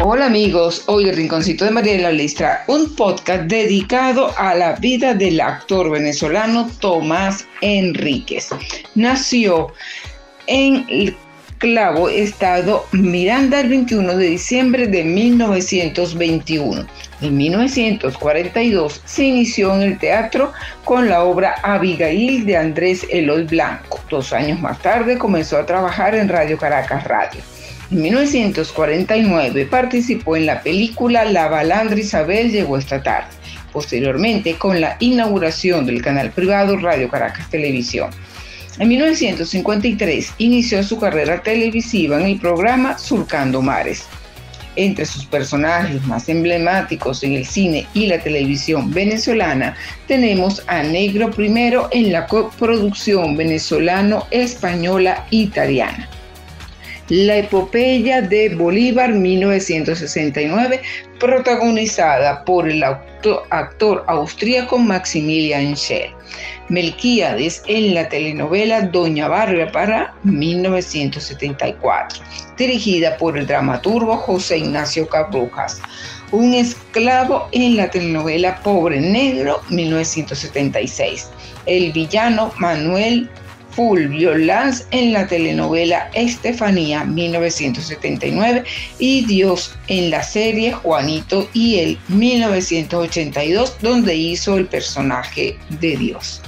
Hola amigos, hoy el Rinconcito de Mariela les trae un podcast dedicado a la vida del actor venezolano Tomás Enríquez. Nació en el Clavo, Estado Miranda, el 21 de diciembre de 1921. En 1942 se inició en el teatro con la obra Abigail de Andrés Eloy Blanco. Dos años más tarde comenzó a trabajar en Radio Caracas Radio. En 1949 participó en la película La balandra Isabel llegó esta tarde, posteriormente con la inauguración del canal privado Radio Caracas Televisión. En 1953 inició su carrera televisiva en el programa Surcando Mares. Entre sus personajes más emblemáticos en el cine y la televisión venezolana tenemos a Negro Primero en la coproducción venezolano-española italiana la epopeya de Bolívar 1969, protagonizada por el actor, austríaco Maximilian Schell. Melquíades en la telenovela Doña Bárbara para 1974, dirigida por el dramaturgo José Ignacio Cabrujas. Un esclavo en la telenovela Pobre Negro 1976. El villano Manuel Fulvio Lanz en la telenovela Estefanía 1979 y Dios en la serie Juanito y el 1982 donde hizo el personaje de Dios.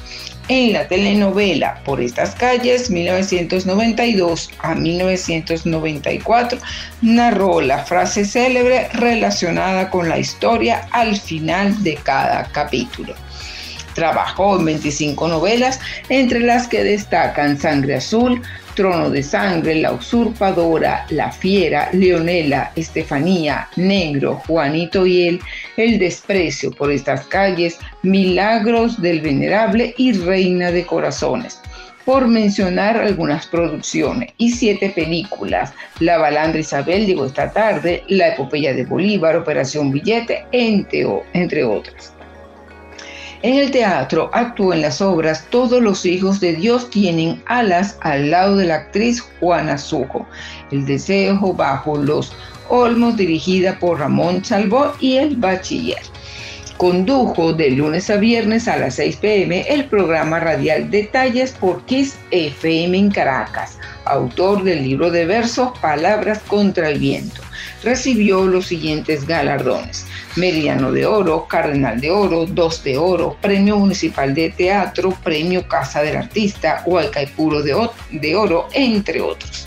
En la telenovela Por estas calles 1992 a 1994 narró la frase célebre relacionada con la historia al final de cada capítulo. Trabajó en 25 novelas, entre las que destacan Sangre Azul, Trono de Sangre, La Usurpadora, La Fiera, Leonela, Estefanía, Negro, Juanito y él, El Desprecio por estas calles, Milagros del Venerable y Reina de Corazones por mencionar algunas producciones, y siete películas, La Balandra Isabel llegó esta tarde, La Epopeya de Bolívar, Operación Billete, entre, entre otras. En el teatro actuó en las obras Todos los hijos de Dios tienen alas al lado de la actriz Juana Sujo, El deseo bajo los olmos dirigida por Ramón Salvó y El Bachiller. Condujo de lunes a viernes a las 6 pm el programa radial Detalles por Kiss FM en Caracas, autor del libro de versos Palabras contra el viento. Recibió los siguientes galardones Meridiano de Oro, Cardenal de Oro, Dos de Oro, Premio Municipal de Teatro, Premio Casa del Artista, Huaycaipuro de, de Oro, entre otros.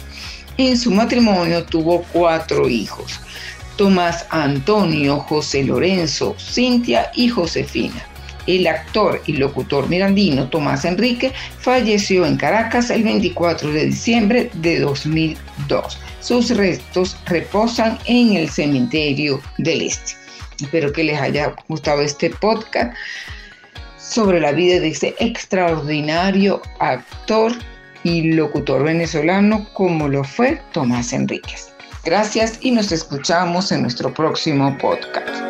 En su matrimonio tuvo cuatro hijos, Tomás Antonio, José Lorenzo, Cintia y Josefina. El actor y locutor mirandino Tomás Enrique falleció en Caracas el 24 de diciembre de 2002. Sus restos reposan en el cementerio del Este. Espero que les haya gustado este podcast sobre la vida de ese extraordinario actor y locutor venezolano como lo fue Tomás Enríquez. Gracias y nos escuchamos en nuestro próximo podcast.